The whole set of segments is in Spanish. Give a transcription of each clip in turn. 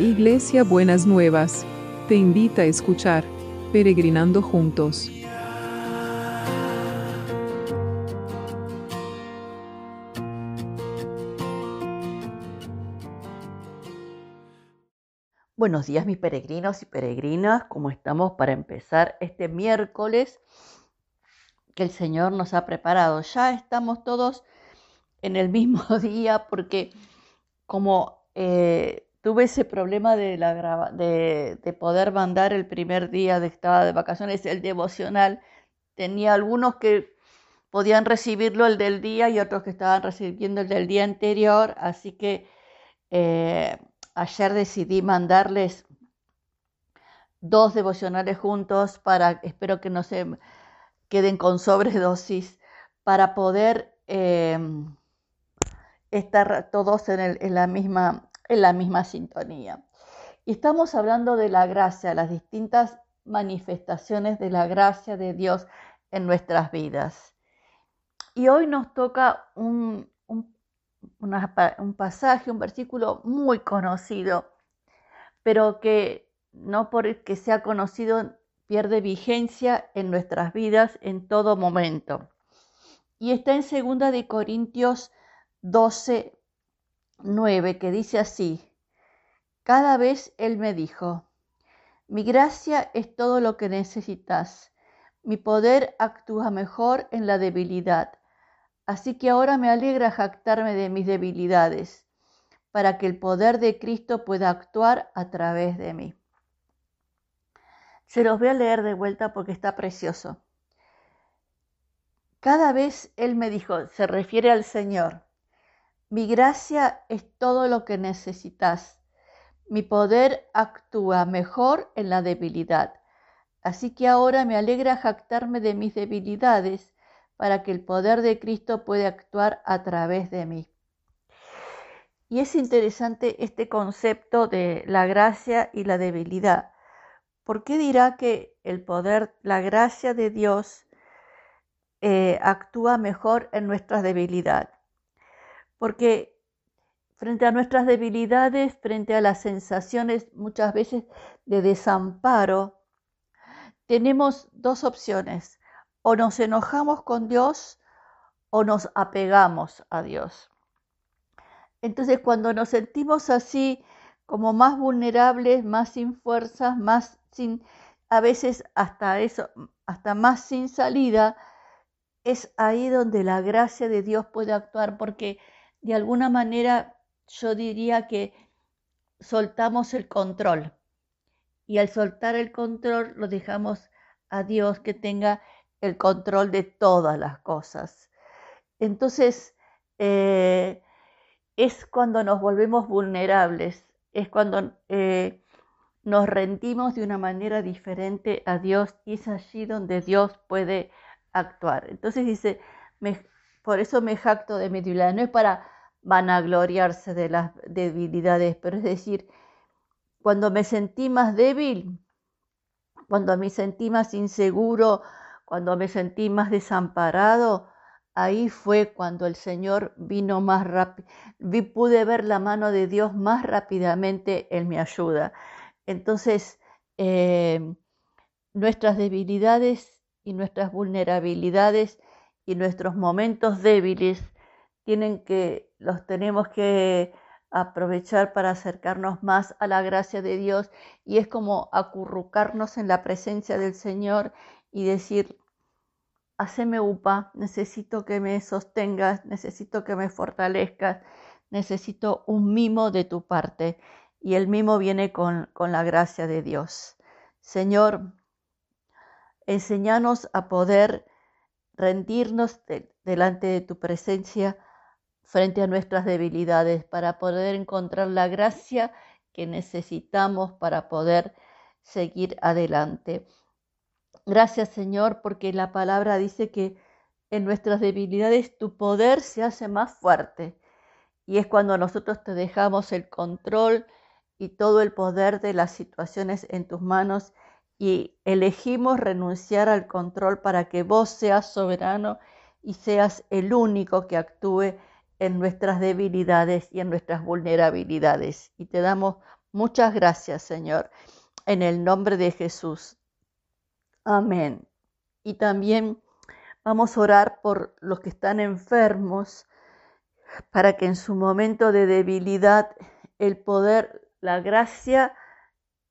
Iglesia Buenas Nuevas, te invita a escuchar Peregrinando Juntos. Buenos días mis peregrinos y peregrinas, ¿cómo estamos para empezar este miércoles que el Señor nos ha preparado? Ya estamos todos en el mismo día porque como eh, tuve ese problema de, la de, poder mandar el primer día de estaba de vacaciones, el devocional, tenía algunos que podían recibirlo el del día y otros que estaban recibiendo el del día anterior, así que eh, ayer decidí mandarles dos devocionales juntos para, espero que no se queden con sobredosis, para poder eh, estar todos en, la misma, en la misma sintonía. Y estamos hablando de la gracia, las distintas manifestaciones de la gracia de Dios en nuestras vidas. Y hoy nos toca un, un pasaje, un versículo muy conocido, pero que no porque sea conocido pierde vigencia en nuestras vidas en todo momento. Y está en 2 de Corintios 12, 9, que dice así, cada vez Él me dijo, mi gracia es todo lo que necesitas, mi poder actúa mejor en la debilidad, así que ahora me alegra jactarme de mis debilidades, para que el poder de Cristo pueda actuar a través de mí. Se los voy a leer de vuelta porque está precioso. Cada vez Él me dijo, se refiere al Señor, mi gracia es todo lo que necesitas. Mi poder actúa mejor en la debilidad. Así que ahora me alegra jactarme de mis debilidades para que el poder de Cristo pueda actuar a través de mí. Y es interesante este concepto de la gracia y la debilidad. ¿Por qué dirá que el poder, la gracia de Dios eh, actúa mejor en nuestra debilidad? Porque frente a nuestras debilidades, frente a las sensaciones muchas veces de desamparo, tenemos dos opciones. O nos enojamos con Dios o nos apegamos a Dios. Entonces cuando nos sentimos así como más vulnerables, más sin fuerzas, más sin, a veces hasta eso, hasta más sin salida, es ahí donde la gracia de Dios puede actuar porque de alguna manera yo diría que soltamos el control. Y al soltar el control lo dejamos a Dios que tenga el control de todas las cosas. Entonces, eh, es cuando nos volvemos vulnerables, es cuando eh, nos rendimos de una manera diferente a Dios y es allí donde Dios puede actuar. Entonces dice, por eso me jacto de mi debilidad. No es para vanagloriarse de las debilidades, pero es decir, cuando me sentí más débil, cuando me sentí más inseguro, cuando me sentí más desamparado, ahí fue cuando el Señor vino más rápido, pude ver la mano de Dios más rápidamente en mi ayuda. Entonces, eh, nuestras debilidades y nuestras vulnerabilidades y nuestros momentos débiles tienen que, los tenemos que aprovechar para acercarnos más a la gracia de Dios y es como acurrucarnos en la presencia del Señor y decir, haceme upa, necesito que me sostengas, necesito que me fortalezcas, necesito un mimo de tu parte. Y el mimo viene con, con la gracia de Dios. Señor, enséñanos a poder rendirnos delante de tu presencia frente a nuestras debilidades para poder encontrar la gracia que necesitamos para poder seguir adelante. Gracias Señor porque la palabra dice que en nuestras debilidades tu poder se hace más fuerte y es cuando nosotros te dejamos el control y todo el poder de las situaciones en tus manos y elegimos renunciar al control para que vos seas soberano y seas el único que actúe en nuestras debilidades y en nuestras vulnerabilidades. Y te damos Muchas gracias, Señor, en el nombre de Jesús. Amén. Y también vamos a orar por los que están enfermos, para que en su momento de debilidad el poder, la gracia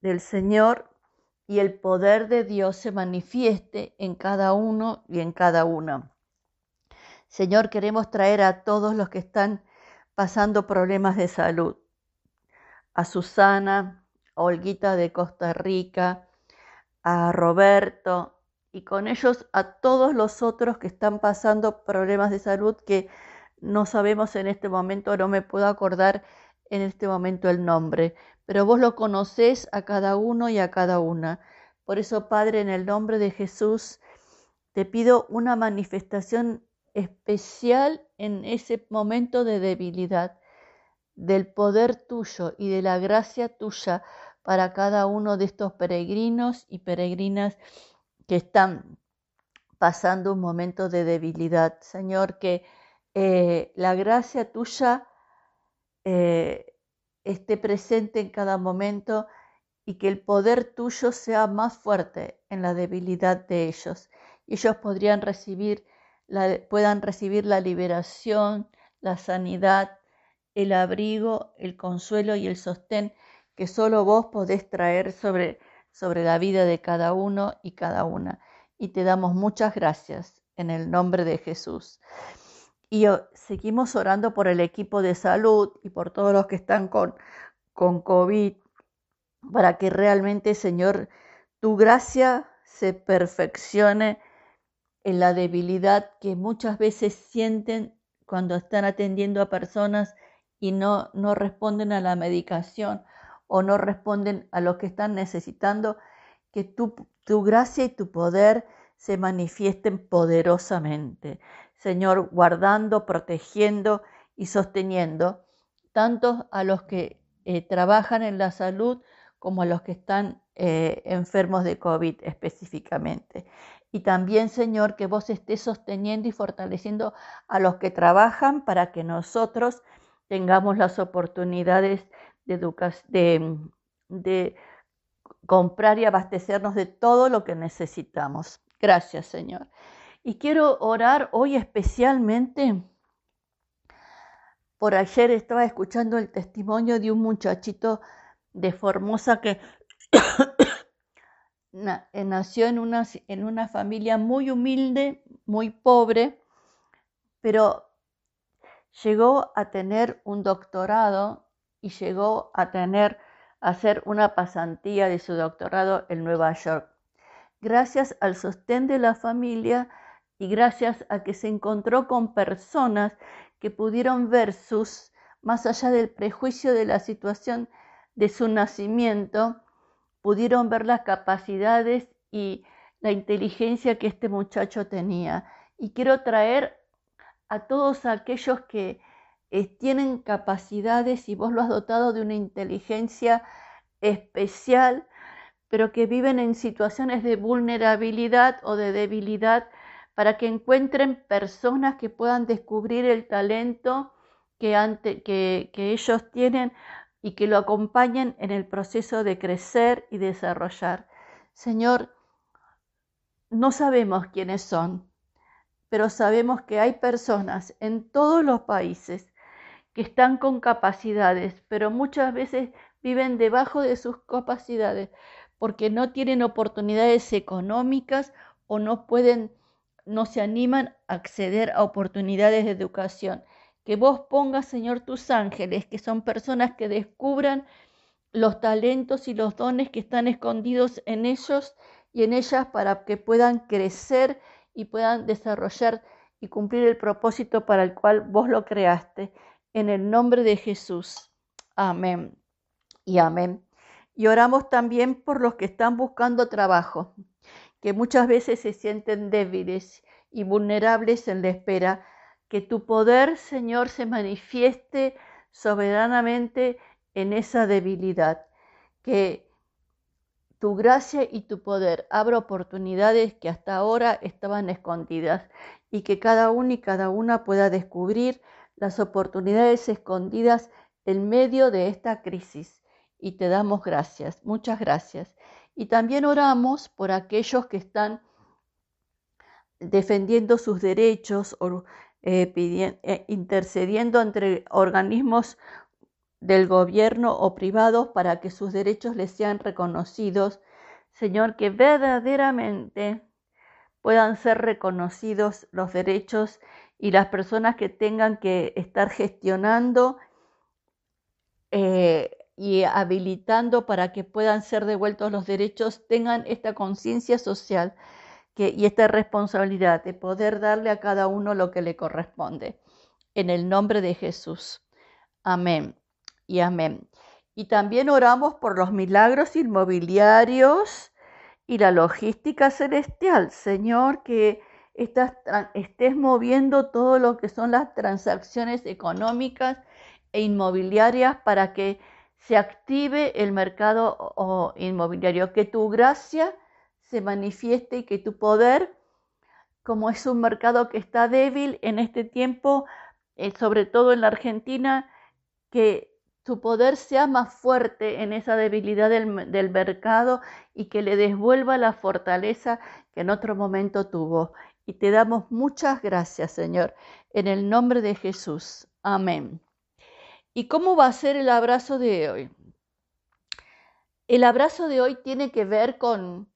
del Señor y el poder de Dios se manifieste en cada uno y en cada una. Señor, queremos traer a todos los que están pasando problemas de salud, a Susana, a Olguita de Costa Rica, a Roberto y con ellos a todos los otros que están pasando problemas de salud que no sabemos en este momento, no me puedo acordar en este momento el nombre, pero vos lo conocés a cada uno y a cada una. Por eso, Padre, en el nombre de Jesús, te pido una manifestación especial en ese momento de debilidad, del poder tuyo y de la gracia tuya para cada uno de estos peregrinos y peregrinas que están pasando un momento de debilidad. Señor, que eh, la gracia tuya eh, esté presente en cada momento y que el poder tuyo sea más fuerte en la debilidad de ellos. Ellos podrían recibir puedan recibir la liberación, la sanidad, el abrigo, el consuelo y el sostén que solo vos podés traer sobre, sobre la vida de cada uno y cada una. Y te damos muchas gracias en el nombre de Jesús. Y seguimos orando por el equipo de salud y por todos los que están con, con COVID, para que realmente, Señor, tu gracia se perfeccione en la debilidad que muchas veces sienten cuando están atendiendo a personas y no, no responden a la medicación o no responden a lo que están necesitando, que tu, tu gracia y tu poder se manifiesten poderosamente. Señor, guardando, protegiendo y sosteniendo tanto a los que eh, trabajan en la salud como a los que están eh, enfermos de COVID específicamente. Y también, Señor, que vos estés sosteniendo y fortaleciendo a los que trabajan para que nosotros tengamos las oportunidades de, comprar y abastecernos de todo lo que necesitamos. Gracias, Señor. Y quiero orar hoy especialmente. Por ayer estaba escuchando el testimonio de un muchachito de Formosa que eh, nació en una, en una familia muy humilde, muy pobre, pero llegó a tener un doctorado y llegó a tener a hacer una pasantía de su doctorado en Nueva York. Gracias al sostén de la familia, y gracias a que se encontró con personas que pudieron ver sus, más allá del prejuicio de la situación de su nacimiento, pudieron ver las capacidades y la inteligencia que este muchacho tenía. Y quiero traer a todos aquellos que eh, tienen capacidades y vos lo has dotado de una inteligencia especial, pero que viven en situaciones de vulnerabilidad o de debilidad para que encuentren personas que puedan descubrir el talento que, que, ellos tienen y que lo acompañen en el proceso de crecer y desarrollar. Señor, no sabemos quiénes son, pero sabemos que hay personas en todos los países que están con capacidades, pero muchas veces viven debajo de sus capacidades porque no tienen oportunidades económicas o no pueden no se animan a acceder a oportunidades de educación. Que vos pongas, Señor, tus ángeles, que son personas que descubran los talentos y los dones que están escondidos en ellos y en ellas para que puedan crecer y puedan desarrollar y cumplir el propósito para el cual vos lo creaste. En el nombre de Jesús. Amén. Y amén. Y oramos también por los que están buscando trabajo que muchas veces se sienten débiles y vulnerables en la espera, que tu poder, Señor, se manifieste soberanamente en esa debilidad, que tu gracia y tu poder abra oportunidades que hasta ahora estaban escondidas y que cada uno y cada una pueda descubrir las oportunidades escondidas en medio de esta crisis y te damos gracias, muchas gracias. Y también oramos por aquellos que están defendiendo sus derechos o eh, eh, intercediendo entre organismos del gobierno o privados para que sus derechos les sean reconocidos. Señor, que verdaderamente puedan ser reconocidos los derechos y las personas que tengan que estar gestionando eh, y habilitando para que puedan ser devueltos los derechos, tengan esta conciencia social que, y esta responsabilidad de poder darle a cada uno lo que le corresponde. En el nombre de Jesús. Amén y amén. Y también oramos por los milagros inmobiliarios y la logística celestial. Señor, que estés moviendo todo lo que son las transacciones económicas e inmobiliarias para que se active el mercado inmobiliario, que tu gracia se manifieste y que tu poder, como es un mercado que está débil en este tiempo, eh, sobre todo en la Argentina, que tu poder sea más fuerte en esa debilidad del, del, mercado y que le devuelva la fortaleza que en otro momento tuvo. Y te damos muchas gracias, Señor, en el nombre de Jesús. Amén. ¿Y cómo va a ser el abrazo de hoy? El abrazo de hoy tiene que ver con,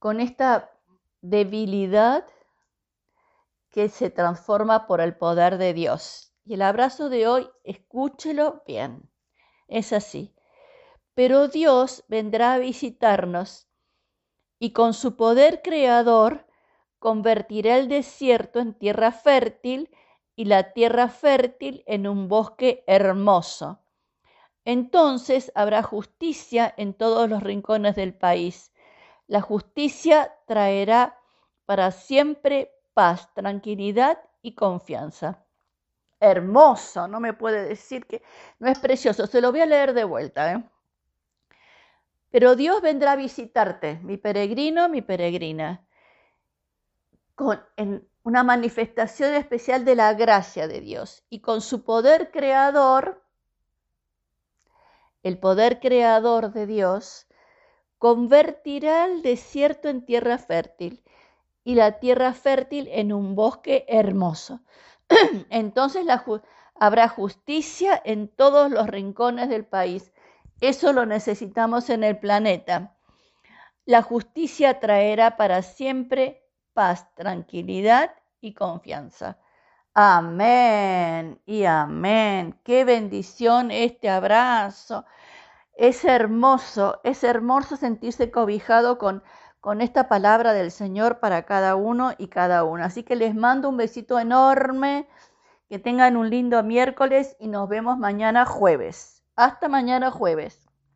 con esta debilidad que se transforma por el poder de Dios. Y el abrazo de hoy, escúchelo bien, es así. Pero Dios vendrá a visitarnos y con su poder creador convertirá el desierto en tierra fértil y la tierra fértil en un bosque hermoso. Entonces habrá justicia en todos los rincones del país. La justicia traerá para siempre paz, tranquilidad y confianza. Hermoso, no me puede decir que no es precioso. Se lo voy a leer de vuelta. ¿eh? Pero Dios vendrá a visitarte, mi peregrino, mi peregrina, con, una manifestación especial de la gracia de Dios. Y con su poder creador, el poder creador de Dios, convertirá el desierto en tierra fértil y la tierra fértil en un bosque hermoso. Entonces habrá justicia en todos los rincones del país. Eso lo necesitamos en el planeta. La justicia traerá para siempre paz, tranquilidad y confianza. Amén y amén. Qué bendición este abrazo. Es hermoso, es hermoso sentirse cobijado con, con esta palabra del Señor para cada uno y cada una. Así que les mando un besito enorme. Que tengan un lindo miércoles y nos vemos mañana jueves. Hasta mañana jueves.